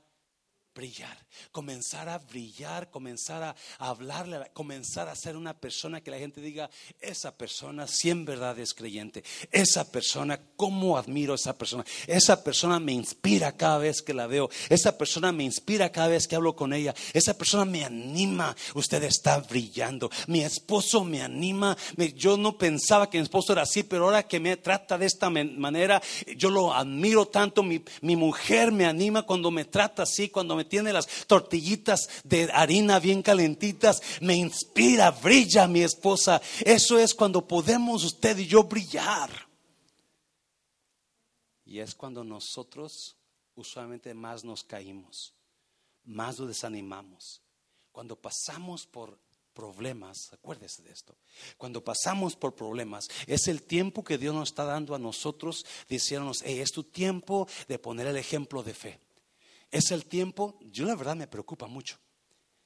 brillar, comenzar a brillar, comenzar a hablarle, comenzar a ser una persona que la gente diga, esa persona si en verdad es creyente, esa persona, cómo admiro a esa persona, esa persona me inspira cada vez que la veo, esa persona me inspira cada vez que hablo con ella, esa persona me anima, usted está brillando, mi esposo me anima, yo no pensaba que mi esposo era así, pero ahora que me trata de esta manera, yo lo admiro tanto, mi, mi mujer me anima cuando me trata así, cuando me tiene las tortillitas de harina bien calentitas, me inspira, brilla mi esposa. Eso es cuando podemos usted y yo brillar. Y es cuando nosotros usualmente más nos caímos, más nos desanimamos. Cuando pasamos por problemas, acuérdese de esto, cuando pasamos por problemas, es el tiempo que Dios nos está dando a nosotros, diciéndonos, es tu tiempo de poner el ejemplo de fe. Es el tiempo, yo la verdad me preocupa mucho,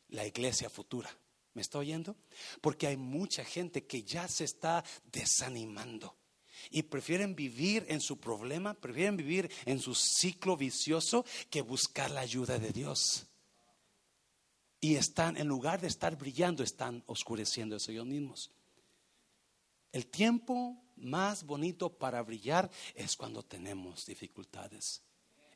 la iglesia futura. ¿Me está oyendo? Porque hay mucha gente que ya se está desanimando y prefieren vivir en su problema, prefieren vivir en su ciclo vicioso que buscar la ayuda de Dios. Y están, en lugar de estar brillando, están oscureciendo ellos mismos. El tiempo más bonito para brillar es cuando tenemos dificultades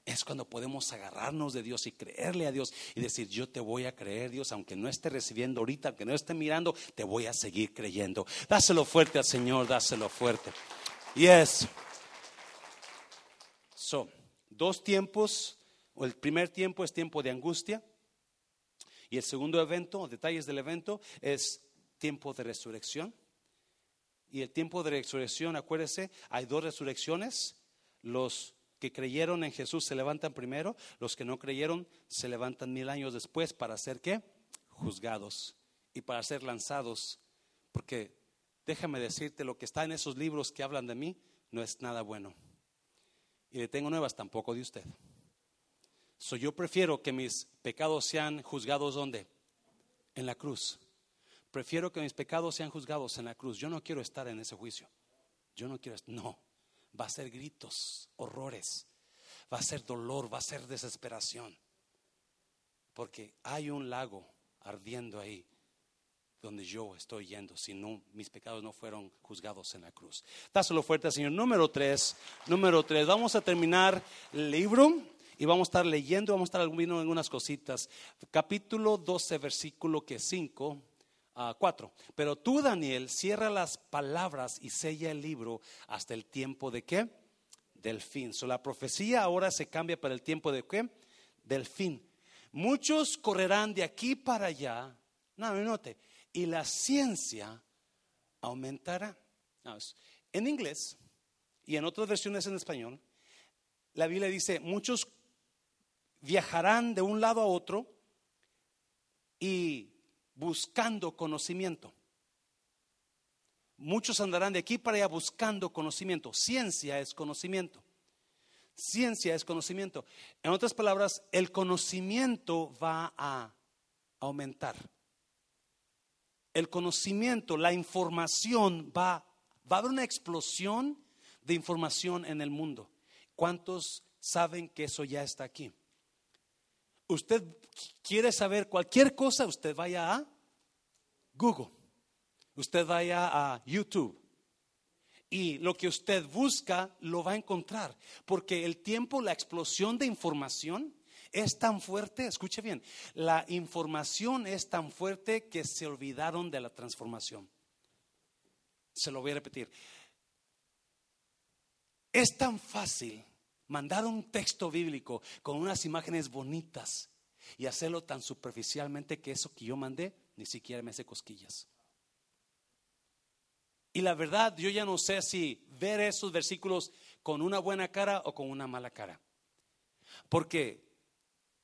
es cuando podemos agarrarnos de Dios y creerle a Dios y decir, yo te voy a creer, Dios, aunque no esté recibiendo ahorita, aunque no esté mirando, te voy a seguir creyendo. Dáselo fuerte al Señor, dáselo fuerte. Yes. So, dos tiempos. El primer tiempo es tiempo de angustia. Y el segundo evento, detalles del evento, es tiempo de resurrección. Y el tiempo de resurrección, acuérdese, hay dos resurrecciones. Los que creyeron en Jesús se levantan primero, los que no creyeron se levantan mil años después para ser qué? Juzgados y para ser lanzados. Porque déjame decirte, lo que está en esos libros que hablan de mí no es nada bueno. Y le tengo nuevas tampoco de usted. So, yo prefiero que mis pecados sean juzgados donde? En la cruz. Prefiero que mis pecados sean juzgados en la cruz. Yo no quiero estar en ese juicio. Yo no quiero, no va a ser gritos, horrores, va a ser dolor, va a ser desesperación. Porque hay un lago ardiendo ahí donde yo estoy yendo, si no, mis pecados no fueron juzgados en la cruz. Dáselo fuerte, Señor. Número tres, número tres. Vamos a terminar el libro y vamos a estar leyendo, vamos a estar viendo algunas cositas. Capítulo 12, versículo que 5 4. Pero tú, Daniel, cierra las palabras y sella el libro hasta el tiempo de qué? Del fin. So, la profecía ahora se cambia para el tiempo de qué? Del fin. Muchos correrán de aquí para allá. No, note. Y la ciencia aumentará. en inglés y en otras versiones en español, la Biblia dice, muchos viajarán de un lado a otro y buscando conocimiento. Muchos andarán de aquí para allá buscando conocimiento. Ciencia es conocimiento. Ciencia es conocimiento. En otras palabras, el conocimiento va a aumentar. el conocimiento, la información va, va a haber una explosión de información en el mundo. ¿Cuántos saben que eso ya está aquí? Usted quiere saber cualquier cosa, usted vaya a Google, usted vaya a YouTube. Y lo que usted busca lo va a encontrar, porque el tiempo, la explosión de información es tan fuerte, escuche bien, la información es tan fuerte que se olvidaron de la transformación. Se lo voy a repetir. Es tan fácil mandar un texto bíblico con unas imágenes bonitas y hacerlo tan superficialmente que eso que yo mandé ni siquiera me hace cosquillas. Y la verdad, yo ya no sé si ver esos versículos con una buena cara o con una mala cara. Porque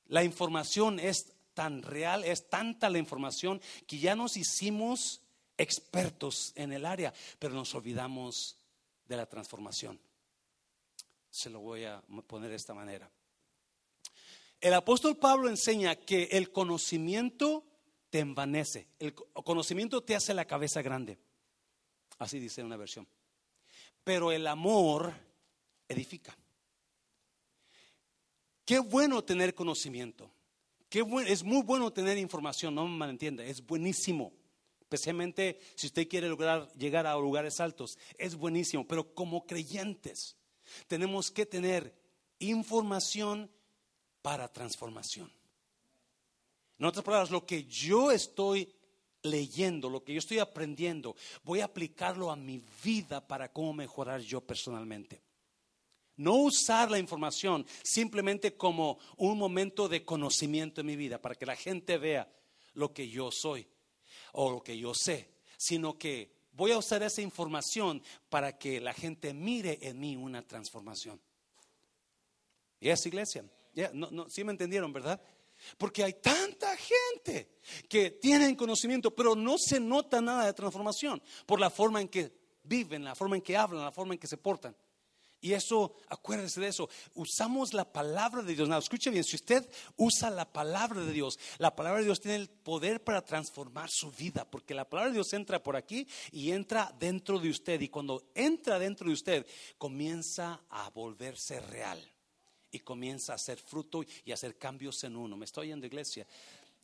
la información es tan real, es tanta la información que ya nos hicimos expertos en el área, pero nos olvidamos de la transformación. Se lo voy a poner de esta manera. El apóstol Pablo enseña que el conocimiento te envanece, el conocimiento te hace la cabeza grande. Así dice una versión. Pero el amor edifica. Qué bueno tener conocimiento. Qué es muy bueno tener información, no me malentienda, es buenísimo. Especialmente si usted quiere lograr llegar a lugares altos, es buenísimo. Pero como creyentes, tenemos que tener información para transformación. En otras palabras, lo que yo estoy leyendo, lo que yo estoy aprendiendo, voy a aplicarlo a mi vida para cómo mejorar yo personalmente. No usar la información simplemente como un momento de conocimiento en mi vida, para que la gente vea lo que yo soy o lo que yo sé, sino que voy a usar esa información para que la gente mire en mí una transformación. ¿Y es iglesia? No, no, sí me entendieron, ¿verdad? Porque hay tanta gente que tienen conocimiento, pero no se nota nada de transformación por la forma en que viven, la forma en que hablan, la forma en que se portan. Y eso, acuérdese de eso, usamos la palabra de Dios. No, escuche bien, si usted usa la palabra de Dios, la palabra de Dios tiene el poder para transformar su vida, porque la palabra de Dios entra por aquí y entra dentro de usted. Y cuando entra dentro de usted, comienza a volverse real y comienza a hacer fruto y a hacer cambios en uno. Me estoy yendo, iglesia.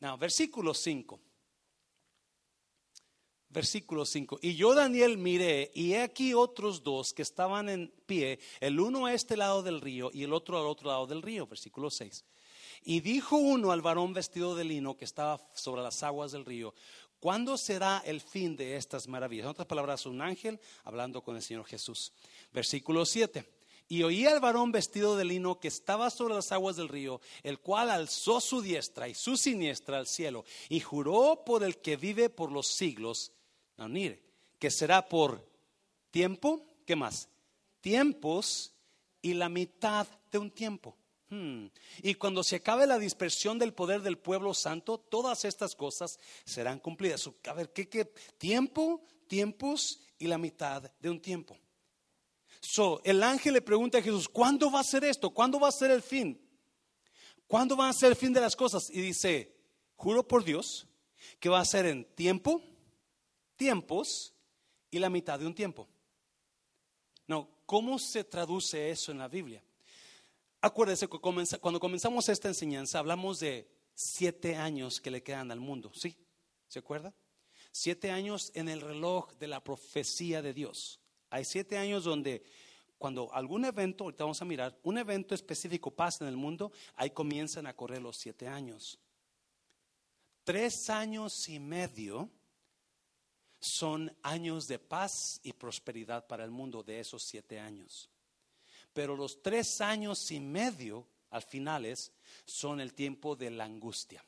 No, versículo 5 versículo 5. Y yo, Daniel, miré, y he aquí otros dos que estaban en pie, el uno a este lado del río y el otro al otro lado del río, versículo 6. Y dijo uno al varón vestido de lino que estaba sobre las aguas del río, ¿cuándo será el fin de estas maravillas? En otras palabras, un ángel hablando con el Señor Jesús. Versículo 7. Y oí al varón vestido de lino que estaba sobre las aguas del río, el cual alzó su diestra y su siniestra al cielo, y juró por el que vive por los siglos, no, mire, que será por tiempo, ¿qué más? Tiempos y la mitad de un tiempo. Hmm. Y cuando se acabe la dispersión del poder del pueblo santo, todas estas cosas serán cumplidas. A ver, ¿qué, qué? Tiempo, tiempos y la mitad de un tiempo. So, el ángel le pregunta a Jesús, ¿cuándo va a ser esto? ¿Cuándo va a ser el fin? ¿Cuándo va a ser el fin de las cosas? Y dice, juro por Dios que va a ser en tiempo, tiempos y la mitad de un tiempo. No, ¿cómo se traduce eso en la Biblia? Acuérdese que cuando comenzamos esta enseñanza hablamos de siete años que le quedan al mundo, ¿sí? ¿Se acuerda? Siete años en el reloj de la profecía de Dios. Hay siete años donde cuando algún evento, ahorita vamos a mirar, un evento específico pasa en el mundo, ahí comienzan a correr los siete años. Tres años y medio son años de paz y prosperidad para el mundo de esos siete años. Pero los tres años y medio, al finales, son el tiempo de la angustia.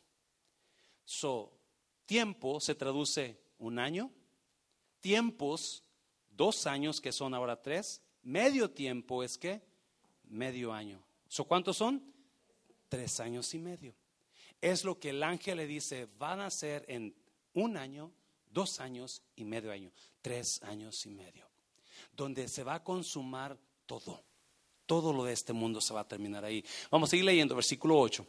So, tiempo se traduce un año, tiempos, dos años, que son ahora tres, medio tiempo es que medio año. So, ¿Cuántos son? Tres años y medio. Es lo que el ángel le dice, van a ser en un año, dos años y medio año, tres años y medio, donde se va a consumar todo. Todo lo de este mundo se va a terminar ahí. Vamos a seguir leyendo, versículo 8.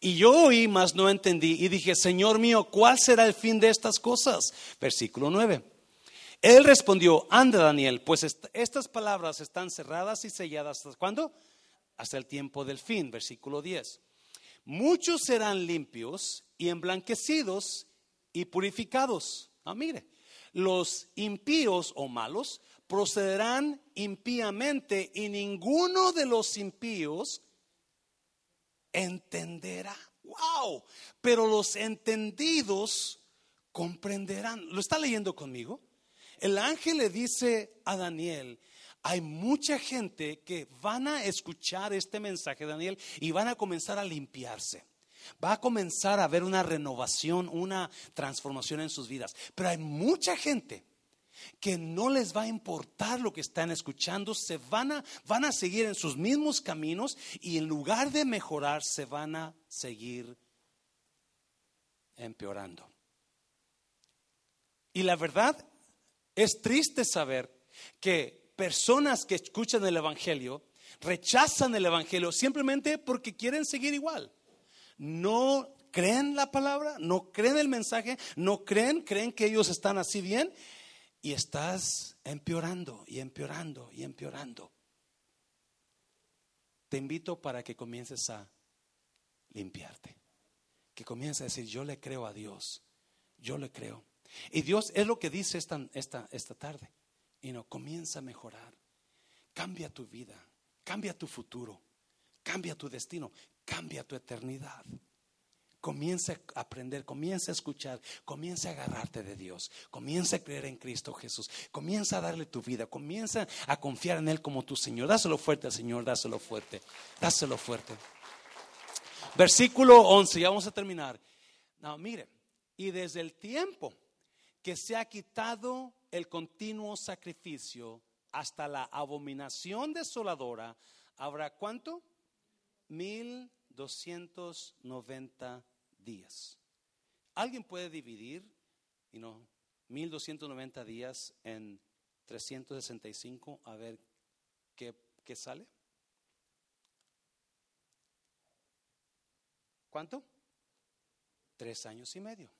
Y yo oí, mas no entendí, y dije, Señor mío, ¿cuál será el fin de estas cosas? Versículo 9. Él respondió, anda Daniel, pues estas palabras están cerradas y selladas. ¿Hasta cuándo? Hasta el tiempo del fin, versículo 10. Muchos serán limpios y emblanquecidos y purificados. Ah, mire, los impíos o malos procederán impíamente y ninguno de los impíos entenderá. Wow, pero los entendidos comprenderán. ¿Lo está leyendo conmigo? El ángel le dice a Daniel, hay mucha gente que van a escuchar este mensaje, Daniel, y van a comenzar a limpiarse. Va a comenzar a haber una renovación, una transformación en sus vidas. Pero hay mucha gente que no les va a importar lo que están escuchando, se van a, van a seguir en sus mismos caminos y en lugar de mejorar, se van a seguir empeorando. Y la verdad es triste saber que personas que escuchan el Evangelio rechazan el Evangelio simplemente porque quieren seguir igual. No creen la palabra, no creen el mensaje, no creen, creen que ellos están así bien y estás empeorando y empeorando y empeorando. Te invito para que comiences a limpiarte, que comiences a decir, yo le creo a Dios, yo le creo. Y Dios es lo que dice esta, esta, esta tarde. Y no, comienza a mejorar. Cambia tu vida, cambia tu futuro, cambia tu destino, cambia tu eternidad. Comienza a aprender, comienza a escuchar, comienza a agarrarte de Dios, comienza a creer en Cristo Jesús, comienza a darle tu vida, comienza a confiar en Él como tu Señor. Dáselo fuerte al Señor, dáselo fuerte, dáselo fuerte. Versículo 11, ya vamos a terminar. No, mire, y desde el tiempo que se ha quitado el continuo sacrificio hasta la abominación desoladora, habrá cuánto? 1290 días. ¿Alguien puede dividir, y no, 1290 días en 365 a ver qué, qué sale? ¿Cuánto? Tres años y medio.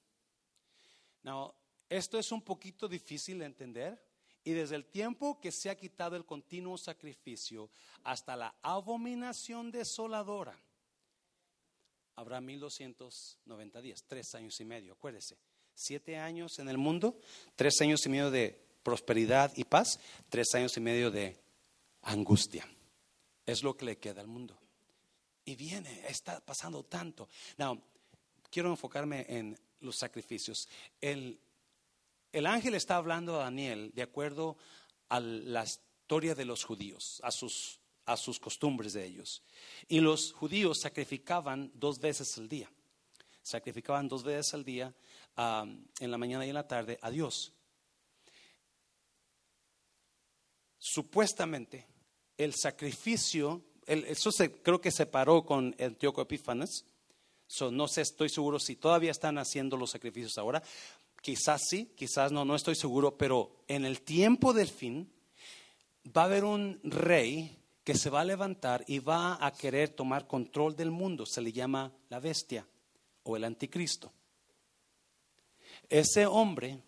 Now, esto es un poquito difícil de entender y desde el tiempo que se ha quitado el continuo sacrificio hasta la abominación desoladora, habrá 1290 días, tres años y medio, acuérdese. Siete años en el mundo, tres años y medio de prosperidad y paz, tres años y medio de angustia. Es lo que le queda al mundo. Y viene, está pasando tanto. Now, quiero enfocarme en los sacrificios. El, el ángel está hablando a Daniel de acuerdo a la historia de los judíos, a sus, a sus costumbres de ellos. Y los judíos sacrificaban dos veces al día. Sacrificaban dos veces al día, en la mañana y en la tarde, a Dios. Supuestamente, el sacrificio, eso se, creo que se paró con Antíoco Epífanes. no sé, estoy seguro si todavía están haciendo los sacrificios ahora, Quizás sí, quizás no, no estoy seguro, pero en el tiempo del fin va a haber un rey que se va a levantar y va a querer tomar control del mundo. Se le llama la bestia o el anticristo. Ese hombre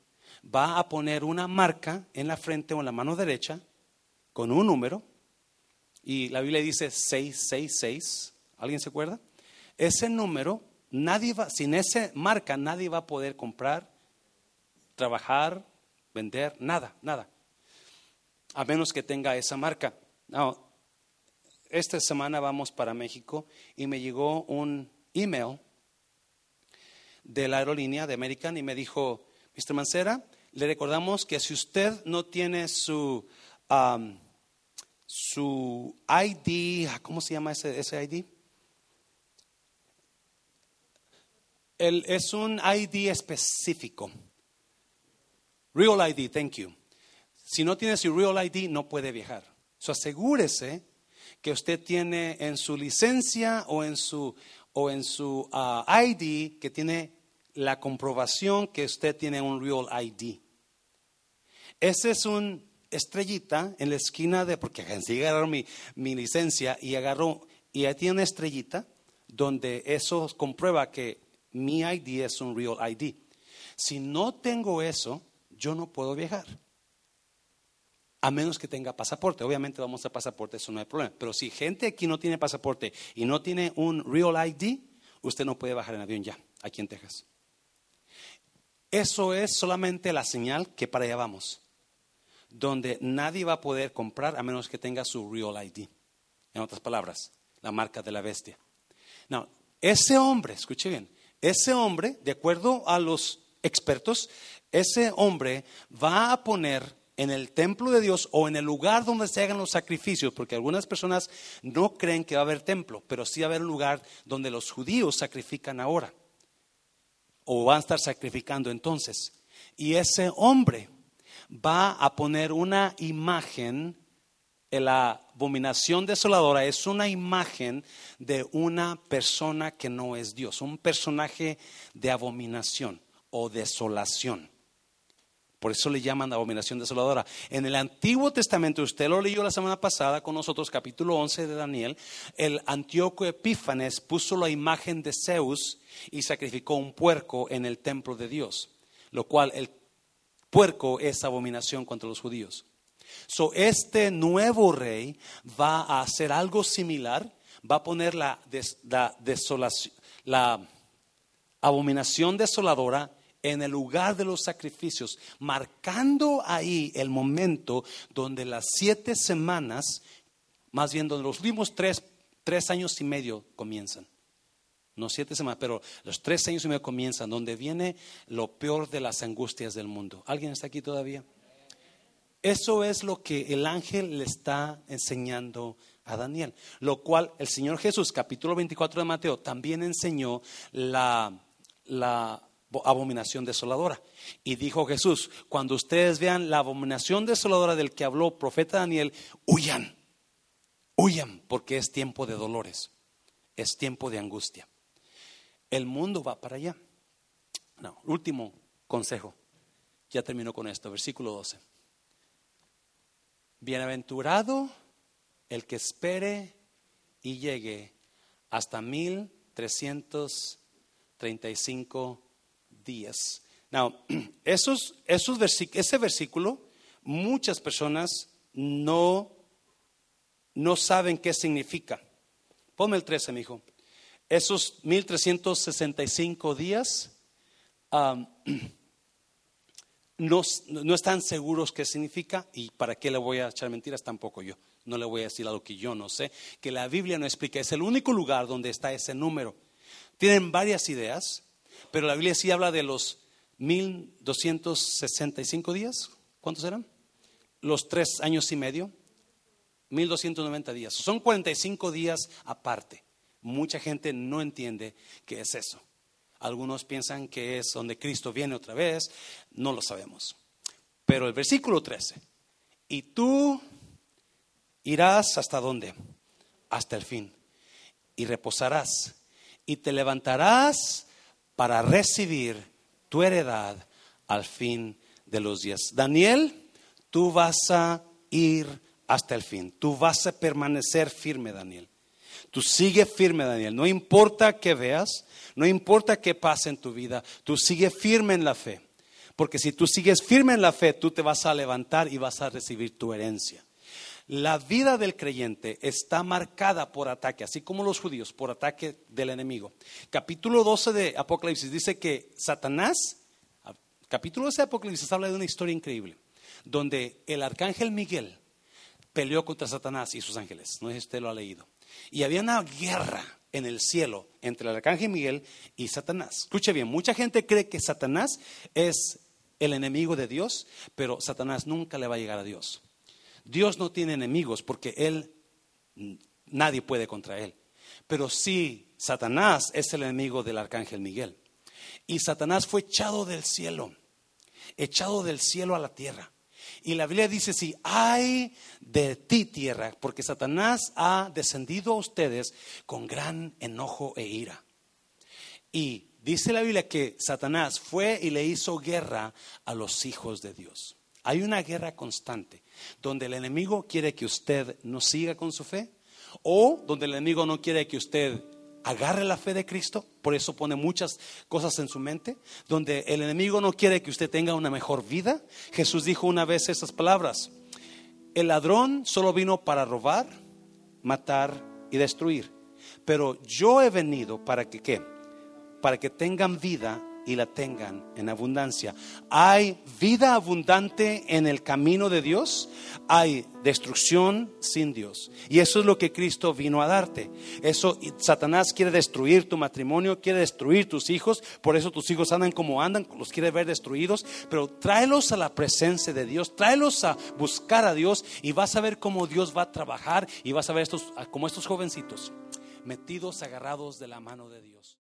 va a poner una marca en la frente o en la mano derecha con un número y la Biblia dice 666. ¿Alguien se acuerda? Ese número, nadie va, sin esa marca nadie va a poder comprar, trabajar, vender, nada, nada. A menos que tenga esa marca. Esta semana vamos para México y me llegó un email de la aerolínea de American y me dijo, Mr. Mancera, le recordamos que si usted no tiene su, su ID, ¿cómo se llama ese, ese ID? El, es un ID específico. Real ID, thank you. Si no tiene su Real ID, no puede viajar. So, asegúrese que usted tiene en su licencia o en su, o en su uh, ID que tiene la comprobación que usted tiene un Real ID. Ese es un estrellita en la esquina de, porque así agarró mi, mi licencia y agarró, y ahí tiene una estrellita donde eso comprueba que mi ID es un real ID. Si no tengo eso, yo no puedo viajar. A menos que tenga pasaporte. Obviamente vamos a pasaporte, eso no hay problema. Pero si gente aquí no tiene pasaporte y no tiene un real ID, usted no puede bajar en avión ya, aquí en Texas. Eso es solamente la señal que para allá vamos. Donde nadie va a poder comprar a menos que tenga su real ID. En otras palabras, la marca de la bestia. No, ese hombre, escuche bien, ese hombre, de acuerdo a los expertos, ese hombre va a poner en el templo de Dios o en el lugar donde se hagan los sacrificios, porque algunas personas no creen que va a haber templo, pero sí va a haber un lugar donde los judíos sacrifican ahora, o van a estar sacrificando entonces. Y ese hombre va a poner una imagen, la abominación desoladora es una imagen de una persona que no es Dios, un personaje de abominación o desolación. Por eso le llaman abominación desoladora. En el Antiguo Testamento, usted lo leyó la semana pasada con nosotros, capítulo 11 de Daniel, el Antíoco Epífanes puso la imagen de Zeus y sacrificó un puerco en el templo de Dios, lo cual el puerco es abominación contra los judíos. So, este nuevo rey va a hacer algo similar, va a poner la, la, desolación, la abominación desoladora en el lugar de los sacrificios, marcando ahí el momento donde las siete semanas, más bien donde los últimos tres, tres años y medio comienzan. No siete semanas, pero los tres años y medio comienzan, donde viene lo peor de las angustias del mundo. ¿Alguien está aquí todavía? Eso es lo que el ángel le está enseñando a Daniel, lo cual el Señor Jesús, capítulo 24 de Mateo, también enseñó la, la abominación desoladora. Y dijo Jesús, cuando ustedes vean la abominación desoladora del que habló profeta Daniel, huyan, huyan, porque es tiempo de dolores, es tiempo de angustia. El mundo va para allá. No, último consejo. Ya terminó con esto, versículo 12. Bienaventurado el que espere y llegue hasta 1335 días. Now, esos, esos ese versículo, muchas personas no, no saben qué significa. Ponme el 13, mi hijo. Esos 1365 días um, no, no, están seguros qué significa y para qué le voy a echar mentiras tampoco yo. No le voy a decir algo que yo no sé, que la Biblia no explica. Es el único lugar donde está ese número. Tienen varias ideas, pero la Biblia sí habla de los 1265 días. ¿Cuántos eran? Los tres años y medio. 1290 días. Son 45 días aparte. Mucha gente no entiende qué es eso. Algunos piensan que es donde Cristo viene otra vez. No lo sabemos. Pero el versículo 13. Y tú irás hasta dónde? Hasta el fin. Y reposarás. Y te levantarás para recibir tu heredad al fin de los días. Daniel, tú vas a ir hasta el fin. Tú vas a permanecer firme, Daniel. Tú sigue firme, Daniel. No importa qué veas, no importa qué pase en tu vida, tú sigue firme en la fe. Porque si tú sigues firme en la fe, tú te vas a levantar y vas a recibir tu herencia. La vida del creyente está marcada por ataque, así como los judíos, por ataque del enemigo. Capítulo 12 de Apocalipsis dice que Satanás, capítulo 12 de Apocalipsis habla de una historia increíble, donde el arcángel Miguel peleó contra Satanás y sus ángeles. No sé si usted lo ha leído. Y había una guerra en el cielo entre el arcángel Miguel y Satanás. Escuche bien, mucha gente cree que Satanás es el enemigo de Dios, pero Satanás nunca le va a llegar a Dios. Dios no tiene enemigos porque Él, nadie puede contra Él. Pero sí, Satanás es el enemigo del arcángel Miguel. Y Satanás fue echado del cielo, echado del cielo a la tierra. Y la Biblia dice, si hay de ti tierra, porque Satanás ha descendido a ustedes con gran enojo e ira. Y dice la Biblia que Satanás fue y le hizo guerra a los hijos de Dios. Hay una guerra constante donde el enemigo quiere que usted no siga con su fe o donde el enemigo no quiere que usted agarre la fe de Cristo, por eso pone muchas cosas en su mente, donde el enemigo no quiere que usted tenga una mejor vida. Jesús dijo una vez esas palabras, el ladrón solo vino para robar, matar y destruir, pero yo he venido para que qué? Para que tengan vida y la tengan en abundancia. Hay vida abundante en el camino de Dios, hay destrucción sin Dios. Y eso es lo que Cristo vino a darte. Eso Satanás quiere destruir tu matrimonio, quiere destruir tus hijos, por eso tus hijos andan como andan, los quiere ver destruidos, pero tráelos a la presencia de Dios, tráelos a buscar a Dios y vas a ver cómo Dios va a trabajar y vas a ver estos como estos jovencitos metidos agarrados de la mano de Dios.